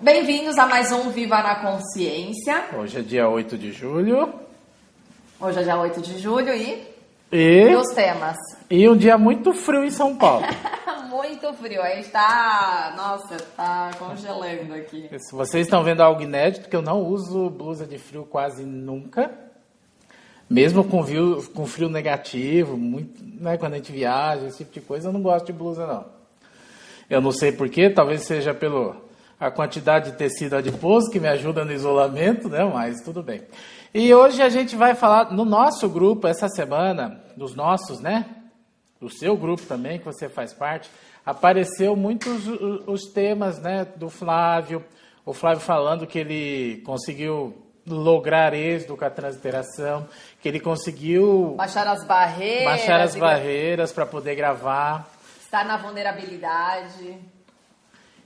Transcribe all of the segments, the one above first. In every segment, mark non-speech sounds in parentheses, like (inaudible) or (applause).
bem-vindos a mais um Viva na Consciência. Hoje é dia 8 de julho. Hoje é dia 8 de julho e. E, E os temas? e um dia muito frio em São Paulo. (laughs) Muito frio, a gente tá. Nossa, tá congelando aqui. Se vocês estão vendo algo inédito, que eu não uso blusa de frio quase nunca. Mesmo com frio, com frio negativo, muito, né, quando a gente viaja, esse tipo de coisa, eu não gosto de blusa, não. Eu não sei porquê, talvez seja pelo a quantidade de tecido adiposo que me ajuda no isolamento, né, mas tudo bem. E hoje a gente vai falar no nosso grupo, essa semana, dos nossos, né, do seu grupo também, que você faz parte, apareceu muitos os temas né, do Flávio. O Flávio falando que ele conseguiu lograr êxito com a transliteração, que ele conseguiu Baixar as barreiras. baixar as barreiras para poder gravar. Estar na vulnerabilidade.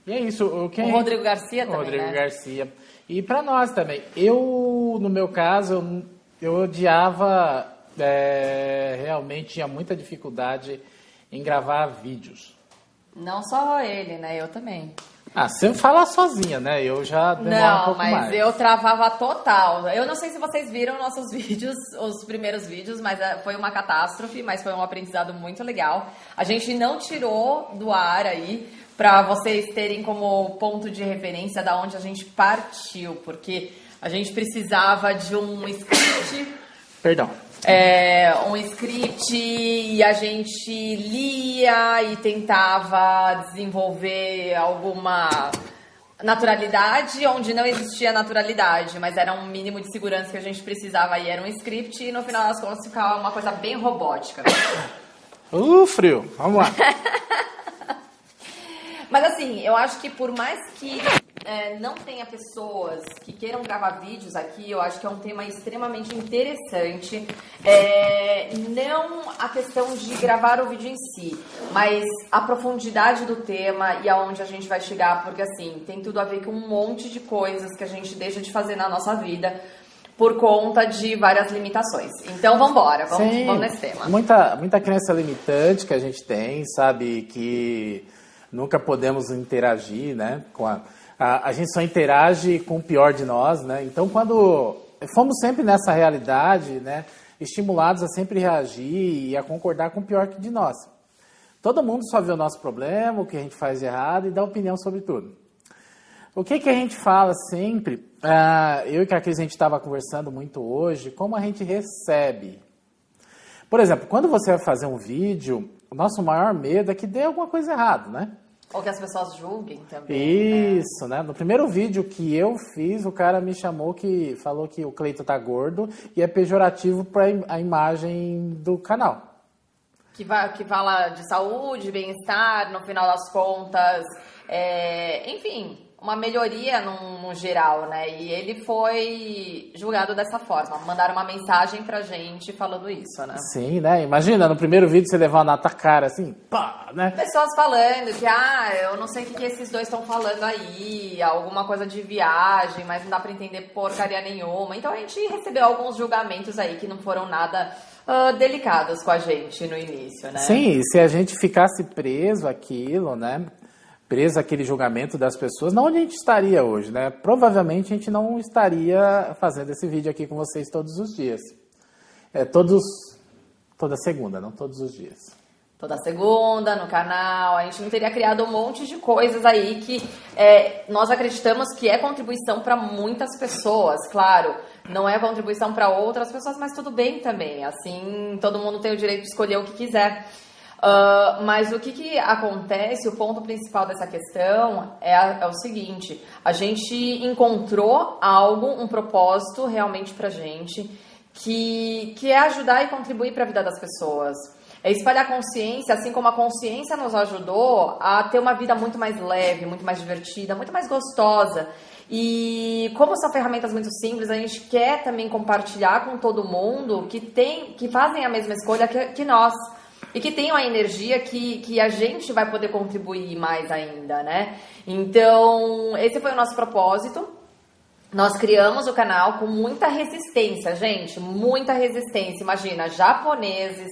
E é isso. O, que O Rodrigo Garcia o também, Rodrigo né? Garcia. E para nós também. Eu, no meu caso, eu, eu odiava, é, realmente tinha muita dificuldade em gravar vídeos. Não só ele, né? Eu também. Ah, você fala sozinha, né? Eu já demoro um Não, pouco mas mais. eu travava total. Eu não sei se vocês viram nossos (laughs) vídeos, os primeiros vídeos, mas eh, foi uma catástrofe, mas foi um aprendizado muito legal. A gente não tirou do ar aí para vocês terem como ponto de referência da onde a gente partiu, porque a gente precisava de um script Perdão. é, um script e a gente lia e tentava desenvolver alguma naturalidade onde não existia naturalidade, mas era um mínimo de segurança que a gente precisava e era um script e no final das contas ficava uma coisa bem robótica. (coughs) Uh, frio. Vamos lá. (laughs) Mas assim, eu acho que por mais que é, não tenha pessoas que queiram gravar vídeos aqui, eu acho que é um tema extremamente interessante. É, não a questão de gravar o vídeo em si, mas a profundidade do tema e aonde a gente vai chegar, porque assim, tem tudo a ver com um monte de coisas que a gente deixa de fazer na nossa vida por conta de várias limitações. Então vambora, vamos, Sim. vamos nesse tema. Muita, muita crença limitante que a gente tem, sabe? Que nunca podemos interagir, né? Com a, a, a gente só interage com o pior de nós, né? Então, quando fomos sempre nessa realidade, né? Estimulados a sempre reagir e a concordar com o pior que de nós. Todo mundo só vê o nosso problema, o que a gente faz errado e dá opinião sobre tudo. O que, que a gente fala sempre, ah, eu e a Cris a gente estava conversando muito hoje, como a gente recebe. Por exemplo, quando você vai fazer um vídeo, o nosso maior medo é que dê alguma coisa errada, né? Ou que as pessoas julguem também. né? Isso, né? No primeiro vídeo que eu fiz, o cara me chamou que falou que o Cleito tá gordo e é pejorativo para a imagem do canal. que, va que fala de saúde, bem-estar, no final das contas, é, enfim, uma melhoria no, geral, né? E ele foi julgado dessa forma. Mandaram uma mensagem pra gente falando isso, né? Sim, né? Imagina, no primeiro vídeo você levar na tua cara assim, pá, né? Pessoas falando que, ah, eu não sei o que, que esses dois estão falando aí, alguma coisa de viagem, mas não dá pra entender porcaria nenhuma. Então a gente recebeu alguns julgamentos aí que não foram nada ah, delicados com a gente no início, né? Sim, se a gente ficasse preso àquilo, né? Preso àquele julgamento das pessoas, não onde a gente estaria hoje, né? Provavelmente a gente não estaria fazendo esse vídeo aqui com vocês todos os dias. É, todos, toda segunda, não todos os dias. toda segunda no canal. A gente não teria criado um monte de coisas aí que é, nós acreditamos que é contribuição para muitas pessoas, claro. Não é contribuição para outras pessoas, mas tudo bem também. Assim, todo mundo tem o direito de escolher o que quiser. Ah, mas o que, que acontece, o ponto principal dessa questão é, a- é o seguinte: a gente encontrou algo, um propósito realmente pra gente, que, que é ajudar e contribuir para a vida das pessoas. É espalhar consciência, assim como a consciência nos ajudou a ter uma vida muito mais leve, muito mais divertida, muito mais gostosa. E como são ferramentas muito simples, a gente quer também compartilhar com todo mundo que tem, que fazem a mesma escolha que, que nós e que tenham a energia que, que a gente vai poder contribuir mais ainda, né? Então, esse foi o nosso propósito. Nós criamos o canal com muita resistência, gente, muita resistência. Imagina, japoneses,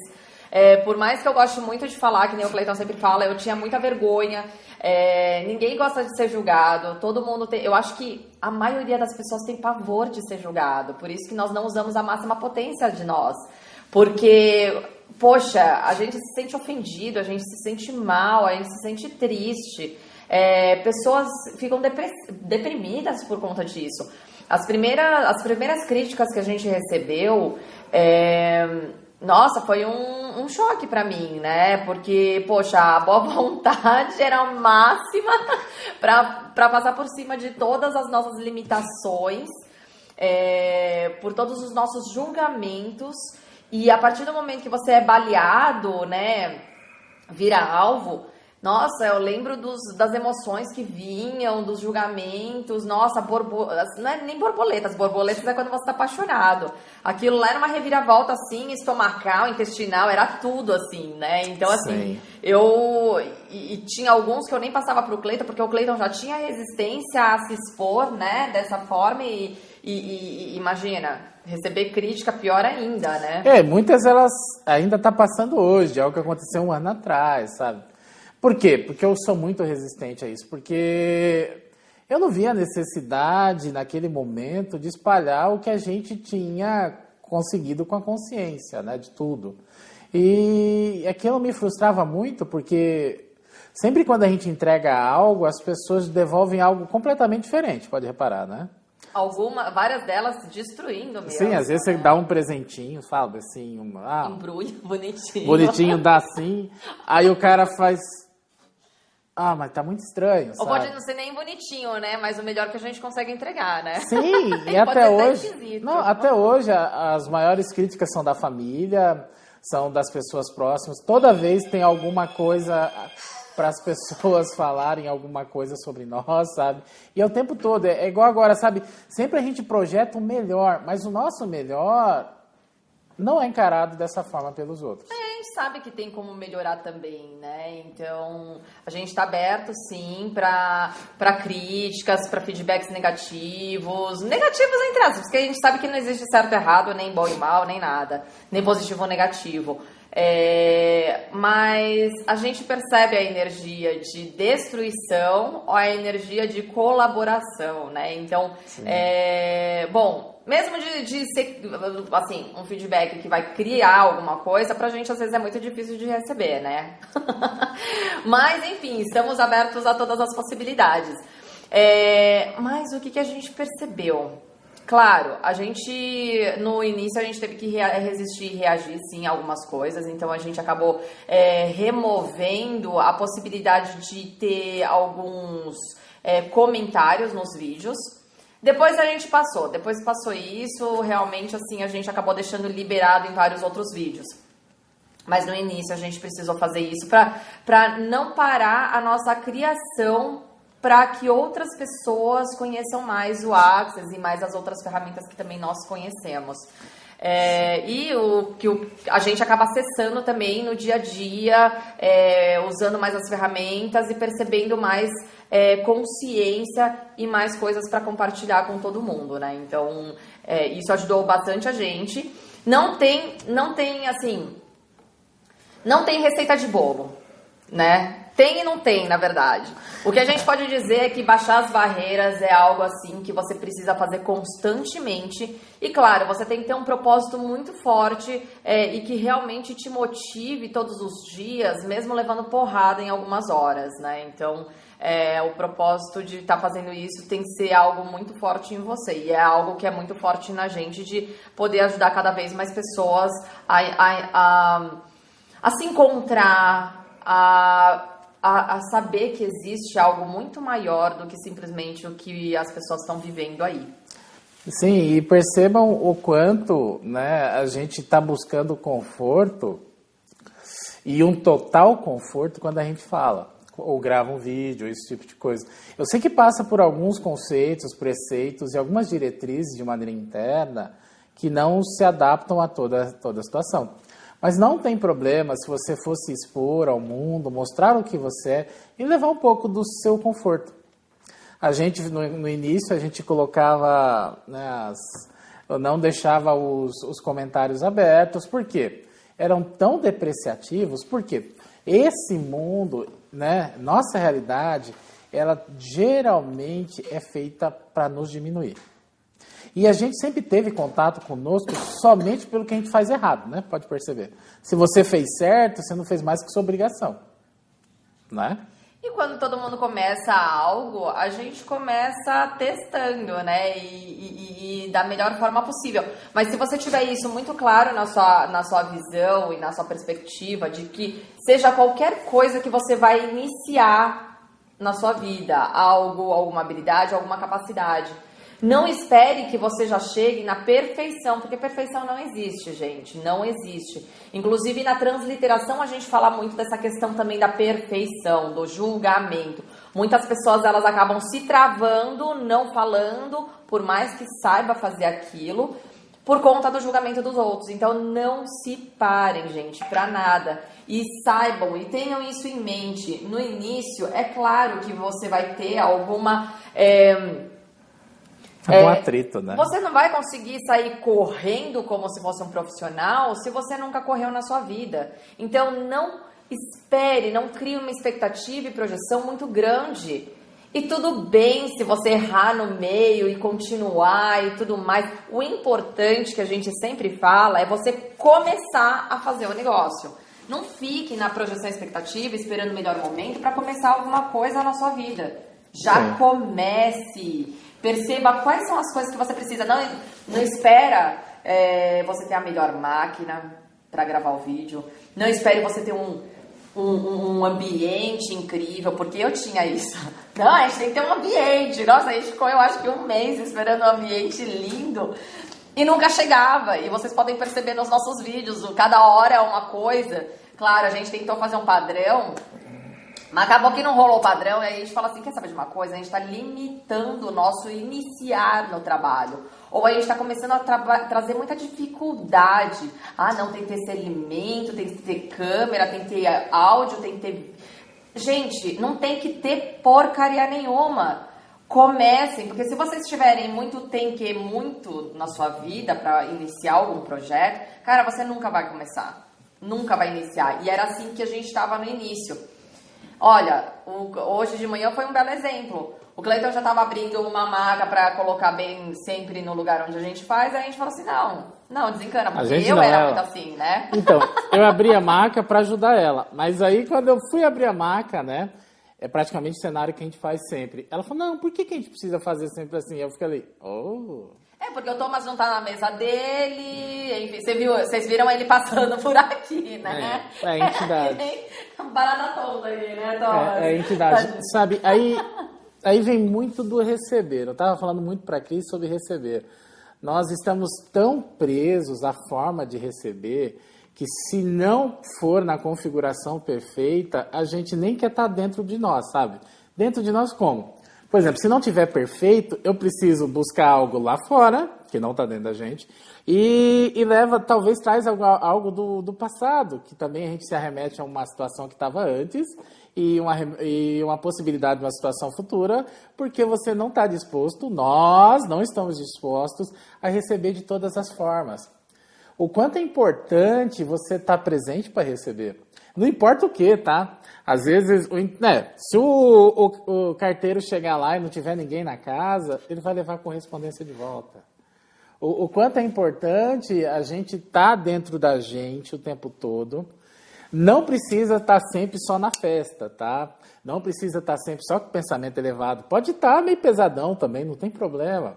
É, por mais que eu goste muito de falar, que nem o Cleiton sempre fala, eu tinha muita vergonha. É, ninguém gosta de ser julgado. Todo mundo tem. Eu acho que a maioria das pessoas tem pavor de ser julgado. Por isso que nós não usamos a máxima potência de nós. Porque, poxa, a gente se sente ofendido, a gente se sente mal, a gente se sente triste. É, pessoas ficam deprimidas por conta disso. As primeiras, as primeiras críticas que a gente recebeu, é, nossa, foi um, um choque para mim, né? Porque, poxa, a boa (laughs) vontade era a máxima (laughs) para passar por cima de todas as nossas limitações, é, por todos os nossos julgamentos. E a partir do momento que você é baleado, né, vira alvo, nossa, eu lembro dos, das emoções que vinham, dos julgamentos. Nossa, borbo... não é nem borboletas. Borboletas é quando você está apaixonado. Aquilo lá era uma reviravolta assim, estomacal, intestinal, era tudo assim, né? Então, assim, Sim. eu. E, e, tinha alguns que eu nem passava pro Cleiton, porque o Cleiton já tinha resistência a se expor, né, dessa forma. E, e, e imagina, receber crítica pior ainda, né? É, muitas elas ainda tá passando hoje, é algo que aconteceu um ano atrás, sabe? Por quê? Porque eu sou muito resistente a isso. Porque eu não via necessidade, naquele momento, de espalhar o que a gente tinha conseguido com a consciência né, de tudo. E aquilo me frustrava muito, porque sempre quando a gente entrega algo, as pessoas devolvem algo completamente diferente, pode reparar, né? Alguma, várias delas destruindo mesmo. Sim, às vezes né? você dá um presentinho, sabe, assim, um ah, embrulho (laughs) bonitinho. Bonitinho, dá assim, aí o cara faz ah, mas tá muito estranho. Ou pode não ser nem bonitinho, né? Mas o melhor que a gente consegue entregar, né? Sim, (laughs) e até hoje. Não, até hoje as maiores críticas são da família, são das pessoas próximas. Toda vez tem alguma coisa para as pessoas (laughs) falarem alguma coisa sobre nós, sabe? E é o tempo todo, é igual agora, sabe? Sempre a gente projeta o melhor, mas o nosso melhor não é encarado dessa forma pelos outros. É, a gente sabe que tem como melhorar também, né? Então, a gente está aberto, sim, para críticas, para feedbacks negativos. Negativos entre aspas, porque a gente sabe que não existe certo e errado, nem bom e mal, nem nada. Nem positivo ou negativo. É, mas a gente percebe a energia de destruição ou a energia de colaboração, né? Então, é, bom, mesmo de, de ser, assim, um feedback que vai criar alguma coisa, pra gente às vezes é muito difícil de receber, né? (laughs) mas, enfim, estamos abertos a todas as possibilidades. É, mas o que, que a gente percebeu? Claro, a gente no início a gente teve que resistir e reagir sim a algumas coisas, então a gente acabou é, removendo a possibilidade de ter alguns é, comentários nos vídeos. Depois a gente passou, depois passou isso, realmente assim a gente acabou deixando liberado em vários outros vídeos. Mas no início a gente precisou fazer isso para não parar a nossa criação para que outras pessoas conheçam mais o Access e mais as outras ferramentas que também nós conhecemos. É, e o que o, a gente acaba acessando também no dia a dia, é, usando mais as ferramentas e percebendo mais é, consciência e mais coisas para compartilhar com todo mundo, né? Então, é, isso ajudou bastante a gente. Não tem, não tem assim, não tem receita de bolo, né? Tem e não tem, na verdade. O que a gente pode dizer é que baixar as barreiras é algo assim que você precisa fazer constantemente. E claro, você tem que ter um propósito muito forte é, e que realmente te motive todos os dias, mesmo levando porrada em algumas horas, né? Então, é, o propósito de estar tá fazendo isso tem que ser algo muito forte em você. E é algo que é muito forte na gente de poder ajudar cada vez mais pessoas a, a, a, a se encontrar, a a, a, saber que existe algo muito maior do que simplesmente o que as pessoas estão vivendo aí. Sim, e percebam o quanto né, a gente está buscando conforto e um total conforto quando a gente fala ou grava um vídeo, esse tipo de coisa. Eu sei que passa por alguns conceitos, preceitos e algumas diretrizes de maneira interna que não se adaptam a toda, toda a situação. Mas não tem problema se você fosse expor ao mundo, mostrar o que você é e levar um pouco do seu conforto. A gente, no, no início, a gente colocava, né, as, não deixava os, os comentários abertos, por quê? eram tão depreciativos, porque esse mundo, né, nossa realidade, ela geralmente é feita para nos diminuir. E a gente sempre teve contato conosco somente pelo que a gente faz errado, né? Pode perceber. Se você fez certo, você não fez mais que sua obrigação, né? E quando todo mundo começa algo, a gente começa testando, né? E, e, e, da melhor forma possível. Mas se você tiver isso muito claro na sua, na sua visão e na sua perspectiva, de que seja qualquer coisa que você vai iniciar na sua vida, algo, alguma habilidade, alguma capacidade não espere que você já chegue na perfeição, porque perfeição não existe, gente, não existe. Inclusive na transliteração a gente fala muito dessa questão também da perfeição, do julgamento. Muitas pessoas elas acabam se travando, não falando, por mais que saiba fazer aquilo, por conta do julgamento dos outros. Então não se parem, gente, para nada. E saibam e tenham isso em mente. No início, é claro que você vai ter alguma. É, é um atrito, né? Você não vai conseguir sair correndo como se fosse um profissional se você nunca correu na sua vida. Então não espere, não crie uma expectativa e projeção muito grande. E tudo bem se você errar no meio e continuar e tudo mais. O importante que a gente sempre fala é você começar a fazer o negócio. Não fique na projeção expectativa esperando o melhor momento para começar alguma coisa na sua vida. Já Sim. comece. Perceba quais são as coisas que você precisa. Não, não espera é, você ter a melhor máquina para gravar o vídeo. Não espere você ter um, um, um, ambiente incrível, porque eu tinha isso. (laughs) Não, a gente tem que ter um ambiente. Nossa, a gente ficou, eu acho que um mês esperando um ambiente lindo e nunca chegava. E vocês podem perceber nos nossos vídeos, cada hora é uma coisa. Claro, a gente tentou fazer um padrão mas acabou que não rolou o padrão, e aí a gente fala assim, quer saber de uma coisa? A gente está limitando o nosso iniciar no trabalho. Ou a gente está começando a tra trazer muita dificuldade. Ah, não, tem que ter esse alimento, tem que ter câmera, tem que ter áudio, tem que ter... Gente, não tem que ter porcaria nenhuma. Comecem, porque se vocês tiverem muito tem que, muito na sua vida para iniciar algum projeto, cara, você nunca vai começar. Nunca vai iniciar. E era assim que a gente estava no início. Olha, o, hoje de manhã foi um belo exemplo. O Cleiton já estava abrindo uma maca para colocar bem sempre no lugar onde a gente faz, aí a gente falou assim: não, não, desencana, porque eu não, era ela. muito assim, né? (laughs) Então, eu abri a maca para ajudar ela, mas aí quando eu fui abrir a maca, né? É praticamente o cenário que a gente faz sempre. Ela falou: não, por que, que a gente precisa fazer sempre assim? Eu fiquei ali, oh. É, porque o Thomas não tá na mesa dele, enfim, você viu, vocês viram ele passando (laughs) por aqui, né? É, é entidade. (laughs) É, barata toda aí, né, Thomas? É, é entidade. Sabe, aí, aí vem muito do receber. Eu tava falando muito para Cris sobre receber. Nós estamos tão presos à forma de receber que se não for na configuração perfeita, a gente nem quer estar tá dentro de nós, sabe? Dentro de nós como? Por exemplo, se não tiver perfeito, eu preciso buscar algo lá fora, que não está dentro da gente, e, e, leva, talvez traz algo, algo do, do, passado, que também a gente se arremete a uma situação que estava antes e uma, e uma possibilidade de uma situação futura, porque você não está disposto, nós não estamos dispostos a receber de todas as formas. O quanto é importante você estar tá presente para receber. Não importa o que, tá? Às vezes, né, se o, o, o, carteiro chegar lá e não tiver ninguém na casa, ele vai levar a correspondência de volta. O, o quanto é importante a gente estar tá dentro da gente o tempo todo. Não precisa estar tá sempre só na festa, tá? Não precisa estar tá sempre só com pensamento elevado. Pode estar meio pesadão também, não tem problema.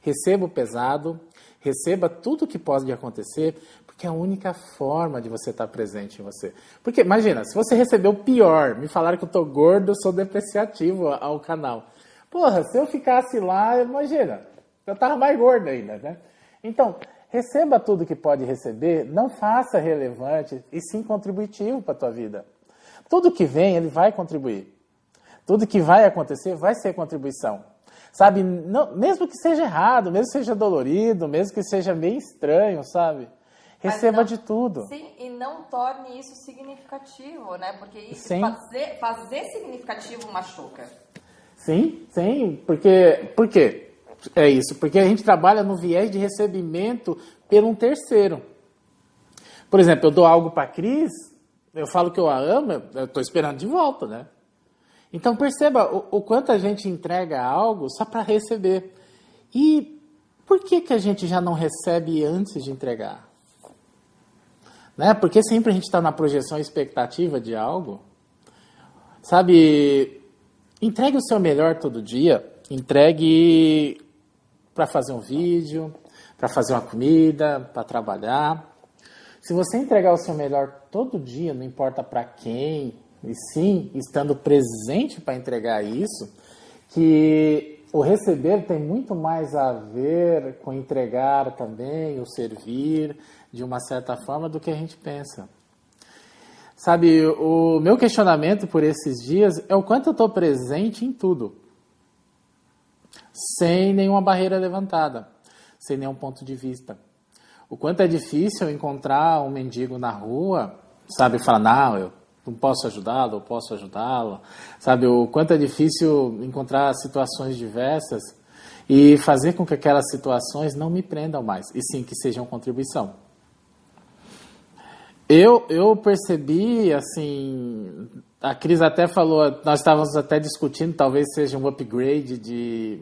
Receba o pesado, receba tudo que pode acontecer, porque é a única forma de você estar presente em você. Porque, imagina, se você recebeu o pior, me falaram que eu tô gordo, sou depreciativo ao canal. Porra, se eu ficasse lá, imagina, eu tava mais gordo ainda, né? Então, receba tudo que pode receber, não faça relevante e sim contributivo para a tua vida. Tudo que vem, ele vai contribuir. Tudo que vai acontecer vai ser contribuição. Sabe, não, mesmo que seja errado, mesmo que seja dolorido, mesmo que seja meio estranho, sabe? Receba não, de tudo. Sim, e não torne isso significativo, né? Porque isso fazer, fazer significativo machuca. Sim, sim, porque, por quê? É isso, porque a gente trabalha no viés de recebimento por um terceiro. Por exemplo, eu dou algo para Cris, eu falo que eu a amo, eu estou esperando de volta, né? Então perceba o, o quanto a gente entrega algo só para receber. E por que, que a gente já não recebe antes de entregar? Né? Porque sempre a gente está na projeção expectativa de algo. Sabe, entregue o seu melhor todo dia. Entregue para fazer um vídeo, para fazer uma comida, para trabalhar. Se você entregar o seu melhor todo dia, não importa para quem, e sim estando presente para entregar isso, que o receber tem muito mais a ver com entregar também, o servir, de uma certa forma, do que a gente pensa. Sabe, o meu questionamento por esses dias é o quanto eu estou presente em tudo, sem nenhuma barreira levantada, sem nenhum ponto de vista. O quanto é difícil encontrar um mendigo na rua, sabe, falar, não, eu não posso ajudá-lo, eu posso ajudá-lo, sabe, o quanto é difícil encontrar situações diversas e fazer com que aquelas situações não me prendam mais, e sim que sejam contribuição. Eu, eu percebi, assim, a Cris até falou, nós estávamos até discutindo, talvez seja um upgrade de,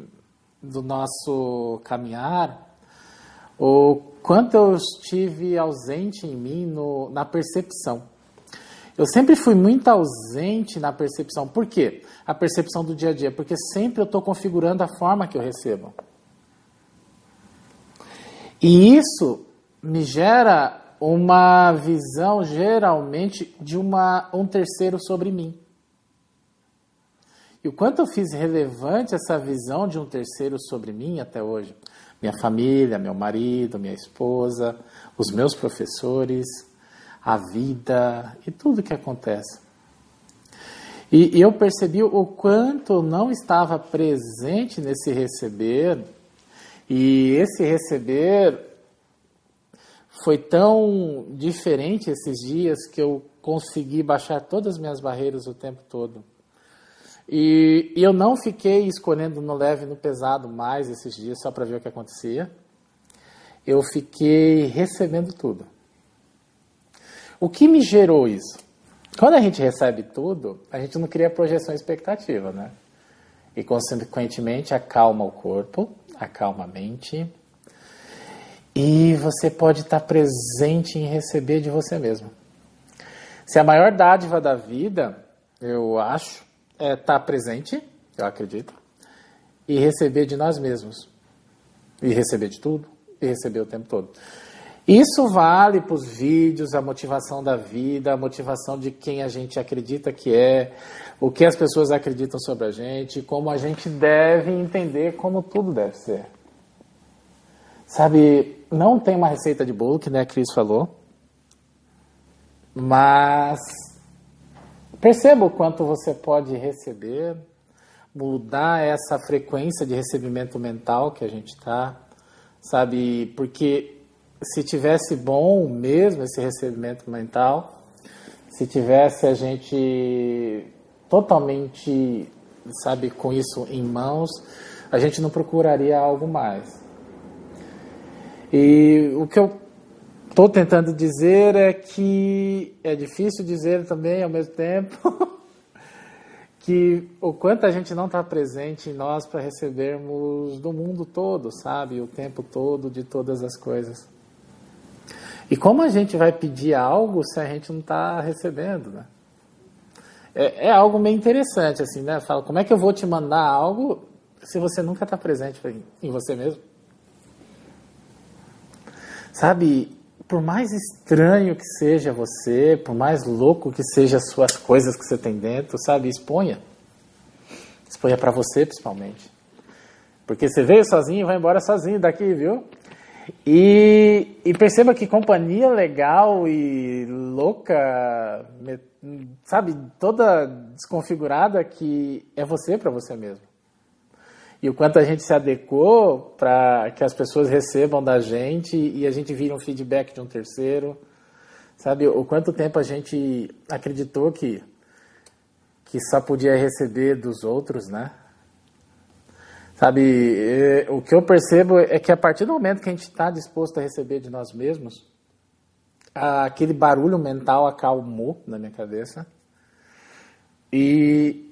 do nosso caminhar, o quanto eu estive ausente em mim no, na percepção. Eu sempre fui muito ausente na percepção. Por quê? A percepção do dia a dia. Porque sempre eu estou configurando a forma que eu recebo. E isso me gera uma visão, geralmente, de uma, um terceiro sobre mim. E o quanto eu fiz relevante essa visão de um terceiro sobre mim até hoje? Minha família, meu marido, minha esposa, os meus professores, a vida e tudo que acontece. E, eu percebi o quanto não estava presente nesse receber, e esse receber foi tão diferente esses dias que eu consegui baixar todas as minhas barreiras o tempo todo. E, e eu não fiquei escolhendo no leve e no pesado mais esses dias só para ver o que acontecia. Eu fiquei recebendo tudo. O que me gerou isso? Quando a gente recebe tudo, a gente não cria projeção expectativa, né? E, consequentemente, acalma o corpo, acalma a mente, e você pode estar presente em receber de você mesmo. Se a maior dádiva da vida, eu acho, é estar presente, eu acredito, e receber de nós mesmos. E receber de tudo, e receber o tempo todo. Isso vale para os vídeos, a motivação da vida, a motivação de quem a gente acredita que é, o que as pessoas acreditam sobre a gente, como a gente deve entender como tudo deve ser. Sabe, não tem uma receita de bolo, que né, a Cris falou, mas perceba o quanto você pode receber, mudar essa frequência de recebimento mental que a gente está, sabe? Porque se tivesse bom mesmo esse recebimento mental, se tivesse a gente totalmente, sabe, com isso em mãos, a gente não procuraria algo mais. E o que eu estou tentando dizer é que é difícil dizer também ao mesmo tempo (laughs) que o quanto a gente não está presente em nós para recebermos do mundo todo, sabe? O tempo todo de todas as coisas. E como a gente vai pedir algo se a gente não está recebendo, né? É, é, algo meio interessante, assim, né? Fala, como é que eu vou te mandar algo se você nunca está presente em você mesmo? Sabe, por mais estranho que seja você, por mais louco que seja as suas coisas que você tem dentro, sabe, exponha. Exponha para você, principalmente. Porque você veio sozinho e vai embora sozinho daqui, viu? E, e, perceba que companhia legal e louca, sabe, toda desconfigurada que é você para você mesmo e o quanto a gente se adequou para que as pessoas recebam da gente e a gente vira um feedback de um terceiro. Sabe, o quanto tempo a gente acreditou que, que só podia receber dos outros, né? Sabe, o que eu percebo é que a partir do momento que a gente está disposto a receber de nós mesmos, aquele barulho mental acalmou na minha cabeça. E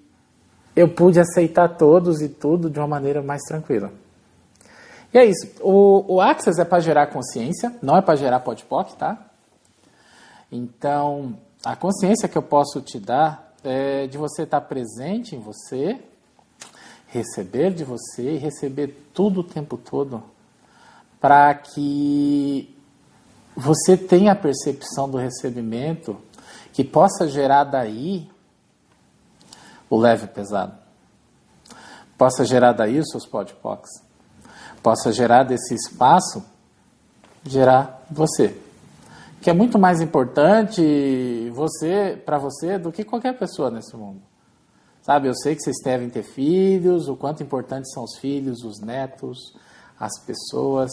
eu pude aceitar todos e tudo de uma maneira mais tranquila. E é isso. O, o Access é para gerar consciência, não é para gerar podpoc, tá? Então, a consciência que eu posso te dar é de você estar presente em você, receber de você e receber tudo o tempo todo, para que você tenha a percepção do recebimento que possa gerar daí o leve pesado. Possa gerar daí os seus podpocs. Possa gerar desse espaço, gerar você. Que é muito mais importante você para você do que qualquer pessoa nesse mundo. Sabe, eu sei que vocês devem ter filhos, o quanto importantes são os filhos, os netos, as pessoas.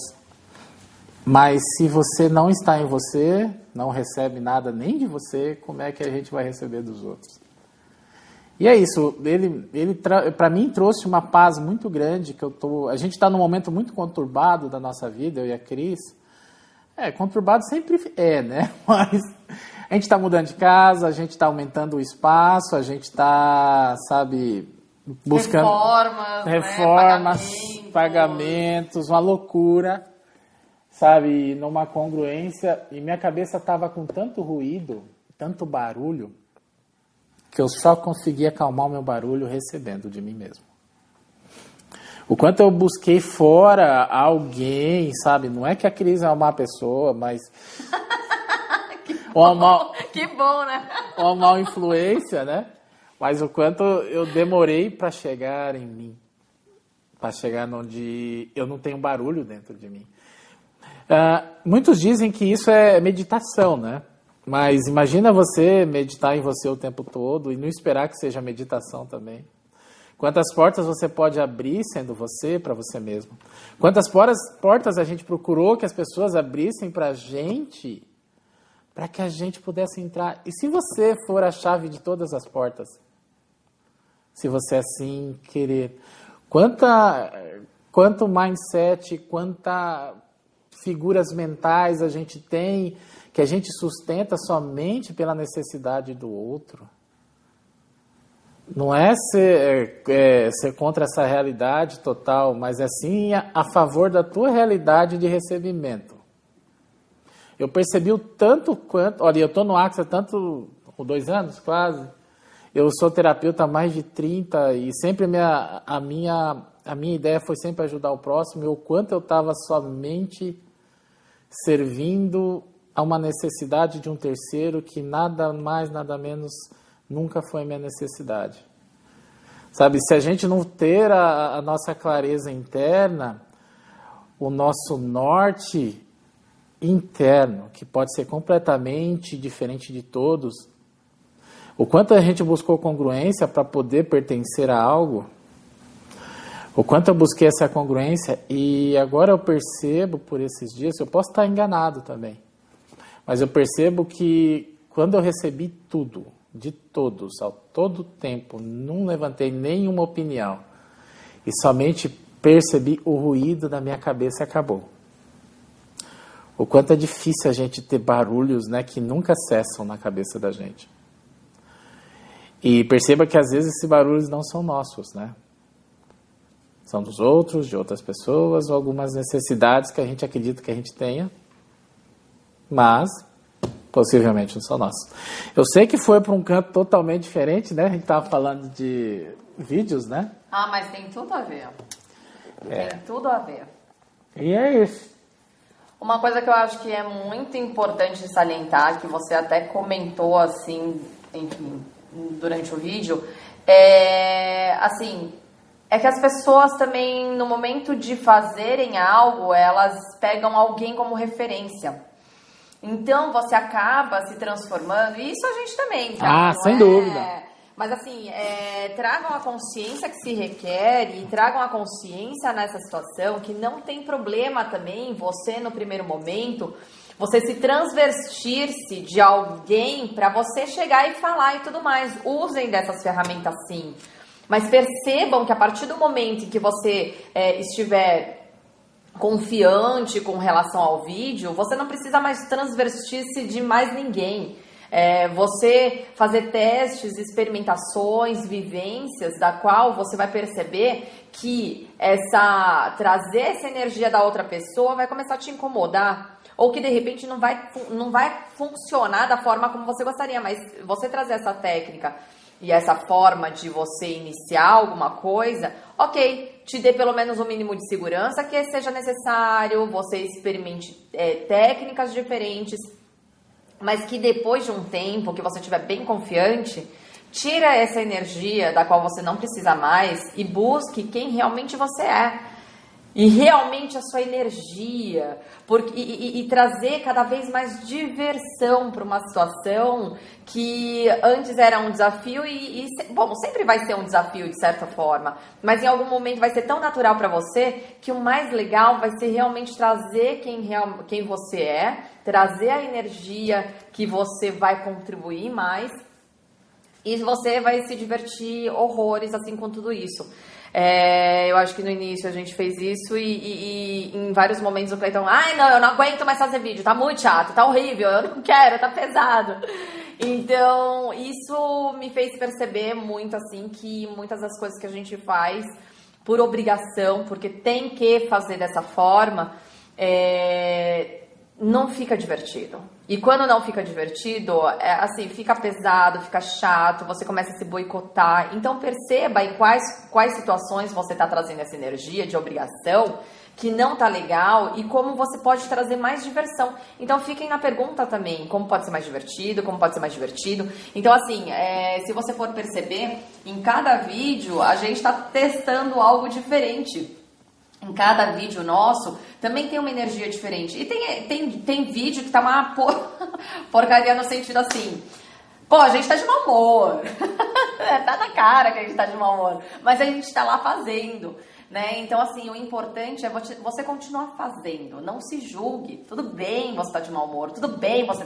Mas se você não está em você, não recebe nada nem de você, como é que a gente vai receber dos outros? E é isso, ele, ele para mim trouxe uma paz muito grande que eu tô, a gente está num momento muito conturbado da nossa vida, eu e a Cris. É, conturbado sempre é, né? (laughs) Mas a gente está mudando de casa, a gente está aumentando o espaço, a gente está, sabe, buscando reformas, reformas né? pagamentos. pagamentos, uma loucura, sabe, numa congruência. E minha cabeça estava com tanto ruído, tanto barulho que eu só consegui acalmar o meu barulho recebendo de mim mesmo. O quanto eu busquei fora alguém, sabe? Não é que a Cris é uma má pessoa, mas. (laughs) uma mal, Que bom, né? uma mal influência, né? Mas o quanto eu demorei para chegar em mim. Para chegar onde eu não tenho barulho dentro de mim. Ah, muitos dizem que isso é meditação, né? Mas imagina você meditar em você o tempo todo e não esperar que seja meditação também. Quantas portas você pode abrir sendo você para você mesmo? Quantas portas a gente procurou que as pessoas abrissem para a gente, para que a gente pudesse entrar? E se você for a chave de todas as portas? Se você assim querer. Quanta, quanto mindset, quanta figuras mentais a gente tem que a gente sustenta somente pela necessidade do outro. Não é ser, é, ser contra essa realidade total, mas é sim a, a favor da tua realidade de recebimento. Eu percebi o tanto quanto. Olha, eu estou no AXA tanto. dois anos quase. Eu sou terapeuta há mais de 30 e sempre minha, a minha, a minha ideia foi sempre ajudar o próximo e o quanto eu estava somente servindo a uma necessidade de um terceiro que nada mais, nada menos nunca foi minha necessidade. Sabe, se a gente não ter a, a nossa clareza interna, o nosso norte interno, que pode ser completamente diferente de todos, o quanto a gente buscou congruência para poder pertencer a algo, o quanto eu busquei essa congruência e agora eu percebo por esses dias, eu posso estar enganado também, mas eu percebo que quando eu recebi tudo, de todos, ao todo tempo, não levantei nenhuma opinião e somente percebi o ruído da minha cabeça e acabou. O quanto é difícil a gente ter barulhos né, que nunca cessam na cabeça da gente. E perceba que às vezes esses barulhos não são nossos, né? São dos outros, de outras pessoas, ou algumas necessidades que a gente acredita que a gente tenha, mas possivelmente não são nossos. Eu sei que foi para um canto totalmente diferente, né? A gente estava falando de vídeos, né? Ah, mas tem tudo a ver. É. Tem tudo a ver. E é isso. Uma coisa que eu acho que é muito importante salientar, que você até comentou assim, enfim, durante o vídeo, é assim, é que as pessoas também, no momento de fazerem algo, elas pegam alguém como referência. Então você acaba se transformando, e isso a gente também, tá? Ah, Não sem é- dúvida. Mas assim, é, tragam a consciência que se requer e tragam a consciência nessa situação que não tem problema também você no primeiro momento você se transvestir-se de alguém para você chegar e falar e tudo mais. Usem dessas ferramentas sim. Mas percebam que a partir do momento em que você é, estiver confiante com relação ao vídeo, você não precisa mais transvestir-se de mais ninguém. É, você fazer testes, experimentações, vivências, da qual você vai perceber que essa trazer essa energia da outra pessoa vai começar a te incomodar ou que de repente não vai, não vai funcionar da forma como você gostaria, mas você trazer essa técnica e essa forma de você iniciar alguma coisa, ok, te dê pelo menos o um mínimo de segurança que seja necessário, você experimente é, técnicas diferentes, mas que depois de um tempo que você estiver bem confiante, tira essa energia da qual você não precisa mais e busque quem realmente você é e realmente a sua energia porque, e, e, trazer cada vez mais diversão para uma situação que antes era um desafio e, e, bom, sempre vai ser um desafio de certa forma, mas em algum momento vai ser tão natural para você que o mais legal vai ser realmente trazer quem, real, quem você é, trazer a energia que você vai contribuir mais e você vai se divertir horrores assim com tudo isso. É, eu acho que no início a gente fez isso e, e, e, em vários momentos o Cleiton, ai não, eu não aguento mais fazer vídeo, tá muito chato, tá horrível, eu não quero, tá pesado. Então, isso me fez perceber muito assim que muitas das coisas que a gente faz por obrigação, porque tem que fazer dessa forma, é, não fica divertido. E quando não fica divertido, é, assim, fica pesado, fica chato, você começa a se boicotar. Então perceba em quais, quais situações você está trazendo essa energia de obrigação que não tá legal e como você pode trazer mais diversão. Então fiquem na pergunta também, como pode ser mais divertido, como pode ser mais divertido. Então assim, é, se você for perceber, em cada vídeo a gente está testando algo diferente em cada vídeo nosso, também tem uma energia diferente. E tem, tem, tem vídeo que tá uma por... (laughs) porcaria no sentido assim. Pô, a gente tá de mau humor. (laughs) tá na cara que a gente tá de mau humor. Mas a gente tá lá fazendo. Né? Então, assim, o importante é você continuar fazendo. Não se julgue. Tudo bem você estar tá de mau humor. Tudo bem você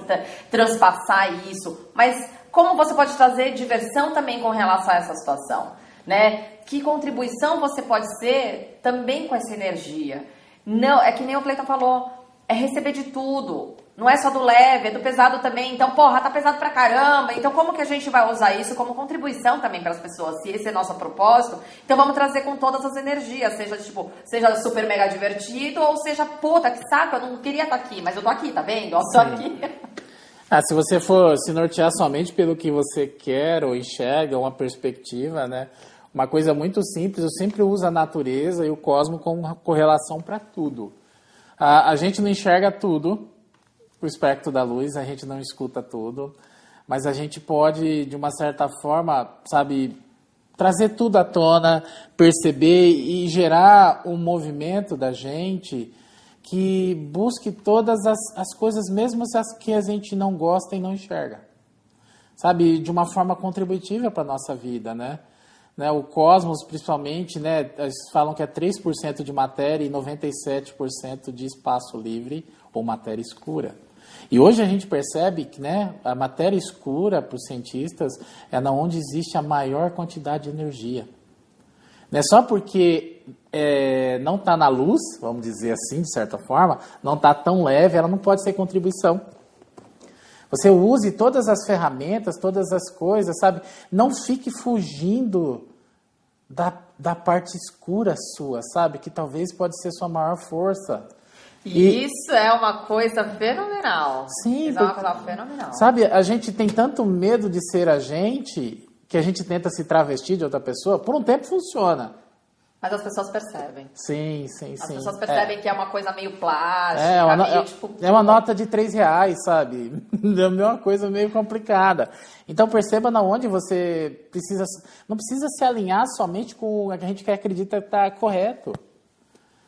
transpassar isso. Mas como você pode trazer diversão também com relação a essa situação? Né? Que contribuição você pode ser também com essa energia? Não, é que nem o Cleiton falou, é receber de tudo. Não é só do leve, é do pesado também. Então, porra, tá pesado pra caramba. Então, como que a gente vai usar isso como contribuição também para as pessoas? Se esse é nosso propósito, então vamos trazer com todas as energias, seja tipo, seja super mega divertido ou seja, puta, que saco, eu não queria estar tá aqui, mas eu tô aqui, tá vendo? Eu tô aqui. (laughs) Ah, se você for se nortear somente pelo que você quer ou enxerga, uma perspectiva, né? Uma coisa muito simples, eu sempre uso a natureza e o cosmos como correlação para tudo. A, a gente não enxerga tudo, o espectro da luz, a gente não escuta tudo, mas a gente pode, de uma certa forma, sabe, trazer tudo à tona, perceber e gerar um movimento da gente que busque todas as, as coisas, mesmo as que a gente não gosta e não enxerga. Sabe, de uma forma contributiva para a nossa vida, né? Né, o cosmos, principalmente, né, eles falam que é 3% de matéria e 97% de espaço livre ou matéria escura. E hoje a gente percebe que né, a matéria escura, para os cientistas, é na onde existe a maior quantidade de energia. Não é só porque é, não está na luz, vamos dizer assim, de certa forma, não está tão leve, ela não pode ser contribuição. Você use todas as ferramentas, todas as coisas, sabe? Não fique fugindo da, da parte escura sua, sabe? Que talvez pode ser sua maior força. E isso é uma coisa fenomenal. Sim, isso é uma coisa fenomenal. Sabe, a gente tem tanto medo de ser a gente que a gente tenta se travestir de outra pessoa. Por um tempo funciona. Mas as pessoas percebem. Sim, sim, as sim. As pessoas percebem é. que é uma coisa meio plástica. É, uma, meio, é, tipo, é uma nota de três reais, sabe? (laughs) É uma coisa meio complicada. Então perceba na onde você precisa. Não precisa se alinhar somente com o que a gente acredita estar correto.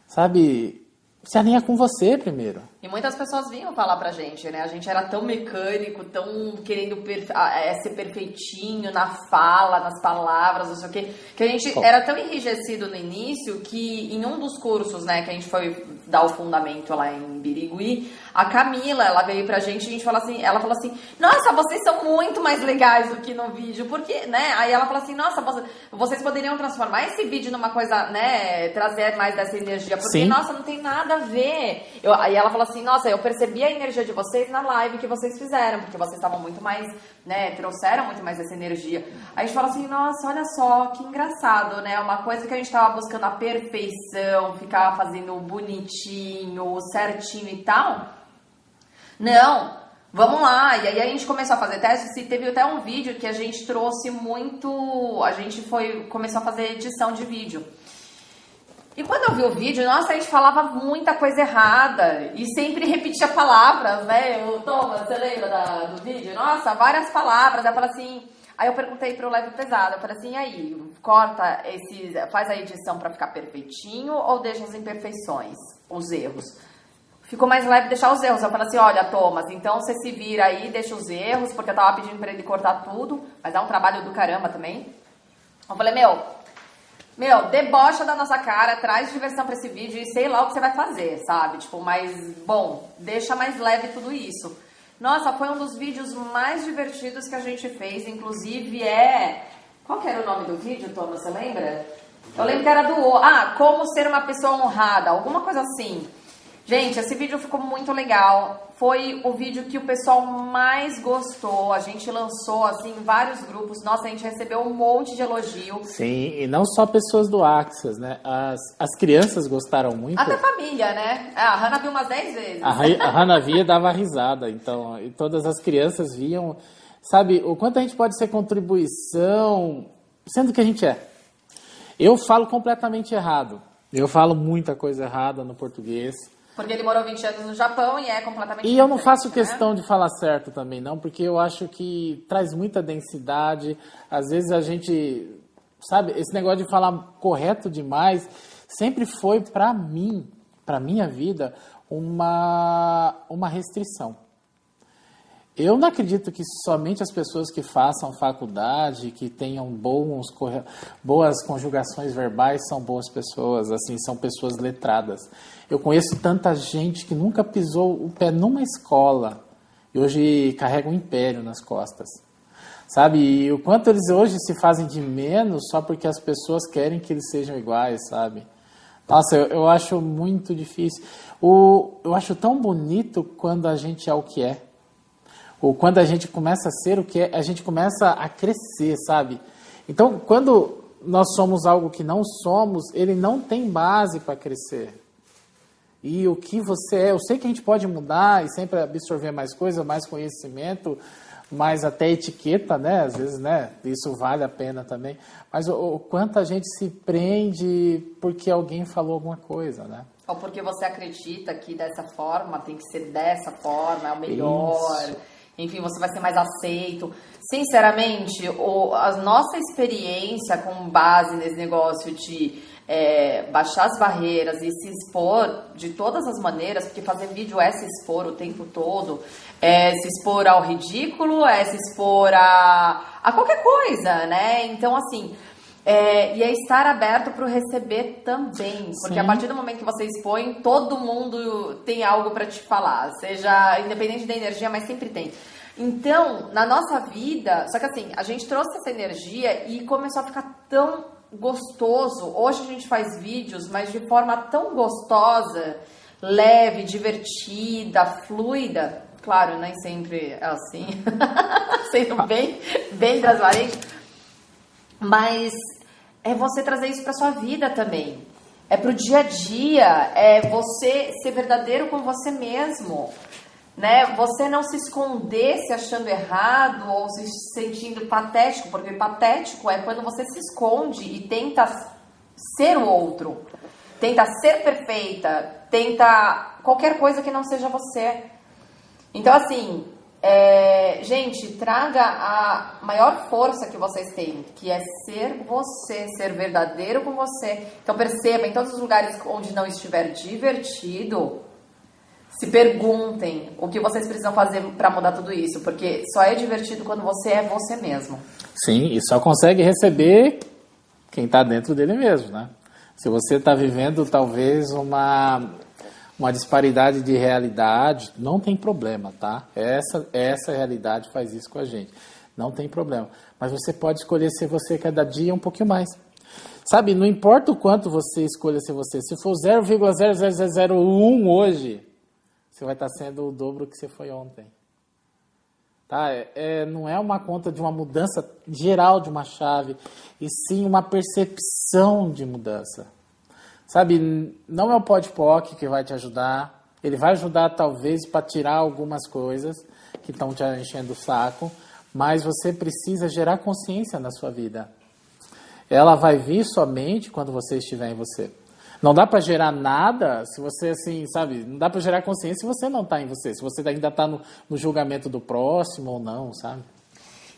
Sabe? Se alinha com você primeiro. E muitas pessoas vinham falar pra gente, né? A gente era tão mecânico, tão querendo perfe é, ser perfeitinho na fala, nas palavras, não sei o quê, que a gente era tão enrijecido no início que em um dos cursos, né, que a gente foi dar o fundamento lá em Birigui, a Camila, ela veio pra gente e a gente falou assim, ela falou assim, nossa, vocês são muito mais legais do que no vídeo, porque, né? Aí ela falou assim, nossa, vocês poderiam transformar esse vídeo numa coisa, né, trazer mais dessa energia, porque, Sim. nossa, não tem nada nada a ver. Eu, aí ela falou assim, nossa, eu percebi a energia de vocês na live que vocês fizeram, porque vocês estavam muito mais, né, trouxeram muito mais essa energia. Aí a gente fala assim, nossa, olha só, que engraçado, né? Uma coisa que a gente tava buscando a perfeição, ficar fazendo bonitinho, certinho e tal. Não, Vamos lá, e aí a gente começou a fazer testes e teve até um vídeo que a gente trouxe muito. A gente foi. começou a fazer edição de vídeo. E quando eu vi o vídeo, nossa, a gente falava muita coisa errada e sempre repetia palavras, né? O Thomas, você lembra da, do vídeo? Nossa, várias palavras. Eu falei assim. Aí eu perguntei pro Leve Pesado, eu falei assim, e aí, corta esse. faz a edição para ficar perfeitinho ou deixa as imperfeições, os erros? ficou mais leve deixar os erros. Eu falei assim, olha, Thomas, então você se vira aí, deixa os erros, porque eu tava pedindo pra ele cortar tudo, mas é um trabalho do caramba também. Eu falei, meu, meu, debocha da nossa cara, traz diversão pra esse vídeo e sei lá o que você vai fazer, sabe? Tipo, mas, bom, deixa mais leve tudo isso. Nossa, foi um dos vídeos mais divertidos que a gente fez, inclusive é... Qual que era o nome do vídeo, Thomas, você lembra? Eu lembro que era do... Ah, como ser uma pessoa honrada, alguma coisa assim. Gente, esse vídeo ficou muito legal. Foi o vídeo que o pessoal mais gostou. A gente lançou assim em vários grupos. Nossa, a gente recebeu um monte de elogio. Sim, e não só pessoas do Axis, né? As, as crianças gostaram muito. Até família, né? Ah, a Hanna viu umas 10 vezes. A, a Hanna via e dava risada. Então, e todas as crianças viam. Sabe, o quanto a gente pode ser contribuição, sendo que a gente é. Eu falo completamente errado. Eu falo muita coisa errada no português. Porque ele morou 20 anos no Japão e é completamente E eu não faço né? questão de falar certo também, não, porque eu acho que traz muita densidade. Às vezes a gente, sabe, esse negócio de falar correto demais sempre foi para mim, para minha vida, uma uma restrição. Eu não acredito que somente as pessoas que façam faculdade, que tenham bons, boas conjugações verbais, são boas pessoas, assim, são pessoas letradas. Eu conheço tanta gente que nunca pisou o pé numa escola e hoje carrega um império nas costas. Sabe? E o quanto eles hoje se fazem de menos só porque as pessoas querem que eles sejam iguais, sabe? Nossa, eu, eu acho muito difícil. O, eu acho tão bonito quando a gente é o que é ou quando a gente começa a ser o que é, a gente começa a crescer, sabe? Então, quando nós somos algo que não somos, ele não tem base para crescer. E o que você é, eu sei que a gente pode mudar e sempre absorver mais coisa, mais conhecimento, mais até etiqueta, né? Às vezes, né? Isso vale a pena também. Mas o, o quanto a gente se prende porque alguém falou alguma coisa, né? Ou porque você acredita que dessa forma tem que ser dessa forma, é o melhor. Isso enfim, você vai ser mais aceito. Sinceramente, o, a nossa experiência com base nesse negócio de é, baixar as barreiras e se expor de todas as maneiras, porque fazer vídeo é se expor o tempo todo, é se expor ao ridículo, é se expor a, a qualquer coisa, né? Então, assim, é, e é estar aberto para o receber também. Porque Sim. a partir do momento que você expõe, todo mundo tem algo para te falar. Seja independente da energia, mas sempre tem. Então, na nossa vida, só que assim, a gente trouxe essa energia e começou a ficar tão gostoso. Hoje a gente faz vídeos, mas de forma tão gostosa, leve, divertida, fluida. Claro, nem sempre é assim, (laughs) sendo bem, bem transparente. Mas é você trazer isso para sua vida também. É pro dia a dia, é você ser verdadeiro com você mesmo. Né? Você não se esconder se achando errado ou se sentindo patético, porque patético é quando você se esconde e tenta ser o outro, tenta ser perfeita, tenta qualquer coisa que não seja você. Então, assim, é, gente, traga a maior força que vocês têm, que é ser você, ser verdadeiro com você. Então perceba, em todos os lugares onde não estiver divertido, se perguntem o que vocês precisam fazer para mudar tudo isso, porque só é divertido quando você é você mesmo. Sim, e só consegue receber quem está dentro dele mesmo, né? Se você está vivendo talvez uma uma disparidade de realidade, não tem problema, tá? Essa, essa realidade faz isso com a gente. Não tem problema. Mas você pode escolher ser você cada dia um pouquinho mais. Sabe, não importa o quanto você escolha ser você, se for 0,0001 hoje, você vai estar sendo o dobro que você foi ontem. Tá? É, é, não é uma conta de uma mudança geral de uma chave, e sim uma percepção de mudança. Sabe, não é o podpoc que vai te ajudar, ele vai ajudar talvez para tirar algumas coisas que estão te enchendo o saco, mas você precisa gerar consciência na sua vida. Ela vai vir somente quando você estiver em você. Não dá para gerar nada se você, assim, sabe? Não dá para gerar consciência se você não está em você, se você ainda está no, no julgamento do próximo ou não, sabe?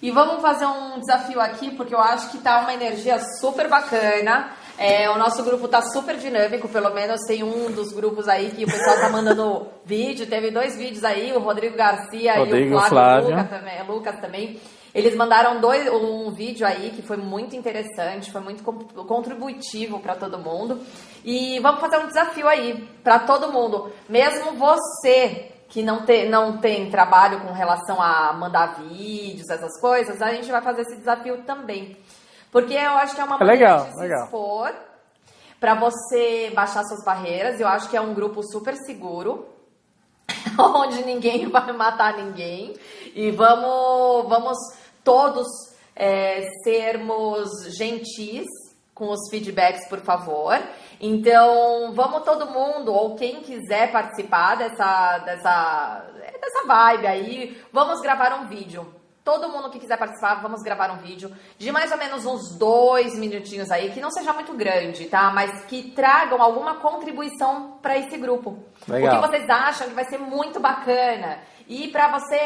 E vamos fazer um desafio aqui, porque eu acho que tá uma energia super bacana. É, o nosso grupo tá super dinâmico, pelo menos tem um dos grupos aí que o pessoal tá mandando (laughs) vídeo. Teve dois vídeos aí, o Rodrigo Garcia Rodrigo, e o Flávio, Flávio. Lucas, também, Lucas também. Eles mandaram dois, um vídeo aí que foi muito interessante, foi muito contributivo para todo mundo. E vamos fazer um desafio aí para todo mundo. Mesmo você que não, te, não tem trabalho com relação a mandar vídeos, essas coisas, a gente vai fazer esse desafio também. Porque eu acho que é uma é maneira legal, de se legal. expor para você baixar suas barreiras. Eu acho que é um grupo super seguro, (laughs) onde ninguém (laughs) vai matar ninguém. E vamos, vamos todos é, sermos gentis com os feedbacks, por favor. Então, vamos todo mundo, ou quem quiser participar dessa, dessa, dessa vibe aí, vamos gravar um vídeo. Todo mundo que quiser participar, vamos gravar um vídeo de mais ou menos uns dois minutinhos aí, que não seja muito grande, tá? Mas que tragam alguma contribuição para esse grupo. Legal. O que vocês acham que vai ser muito bacana. E para você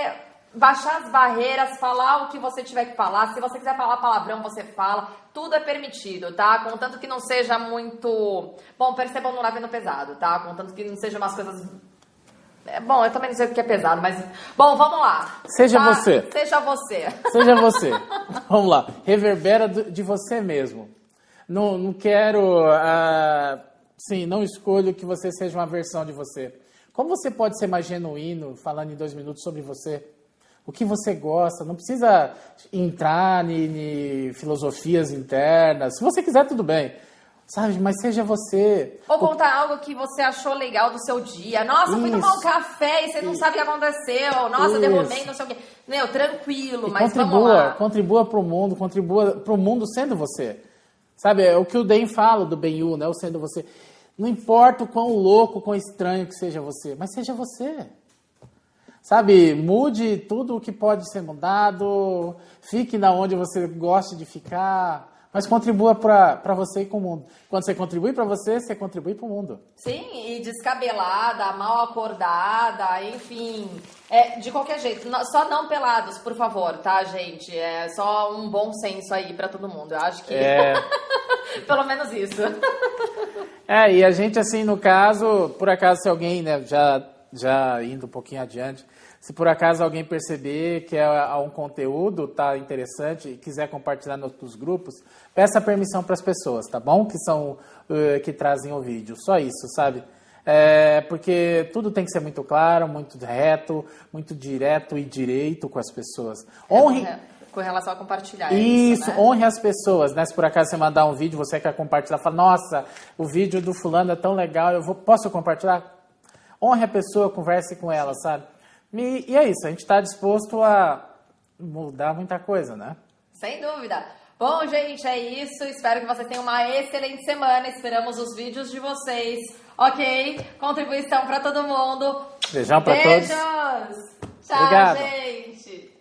baixar as barreiras, falar o que você tiver que falar. Se você quiser falar palavrão, você fala. Tudo é permitido, tá? Contanto que não seja muito. Bom, percebam não lavando pesado, tá? Contanto que não seja umas coisas. É, bom, eu também não sei o que é pesado, mas. Bom, vamos lá. Seja tá? você. Seja você. Seja você. (laughs) vamos lá. Reverbera de você mesmo. Não, não quero. Uh, sim, não escolho que você seja uma versão de você. Como você pode ser mais genuíno falando em dois minutos sobre você? o que você gosta, não precisa entrar em filosofias internas. Se você quiser, tudo bem. Sabe, mas seja você. Ou contar o... algo que você achou legal do seu dia. Nossa, Isso. fui tomar um café e você não sabe o que aconteceu. Nossa, Isso. derrubei, não sei o quê. Meu, tranquilo, e mas contribua, vamos lá. Contribua para o mundo, contribua para o mundo sendo você. Sabe, é o que o Den fala do Ben-Yu, né? O sendo você. Não importa o quão louco, quão estranho que seja você, mas seja você. Sabe, mude tudo o que pode ser mudado, fique na onde você gosta de ficar, mas contribua para você e com o mundo. Quando você contribui para você, você contribui para o mundo. Sim, e descabelada, mal acordada, enfim, é, de qualquer jeito. Só não pelados, por favor, tá, gente? É só um bom senso aí para todo mundo. Eu acho que. É... (laughs) Pelo menos isso. (laughs) é, e a gente, assim, no caso, por acaso, se alguém, né, já, já indo um pouquinho adiante, se por acaso alguém perceber que é um conteúdo tá interessante e quiser compartilhar nos outros grupos, peça permissão para as pessoas, tá bom? Que são uh, que trazem o vídeo. Só isso, sabe? É, porque tudo tem que ser muito claro, muito reto, muito direto e direito com as pessoas. Honre. É, com relação a compartilhar. Isso, isso né? honre as pessoas, né? Se por acaso você mandar um vídeo, você quer compartilhar, fala, nossa, o vídeo do fulano é tão legal, eu vou, posso compartilhar? Honre a pessoa, converse com ela, sabe? E, e é isso, a gente está disposto a mudar muita coisa, né? Sem dúvida. Bom, gente, é isso. Espero que vocês tenham uma excelente semana. Esperamos os vídeos de vocês. Ok? Contribuição para todo mundo. Beijão para todos. Beijos. Tchau, Obrigado. gente.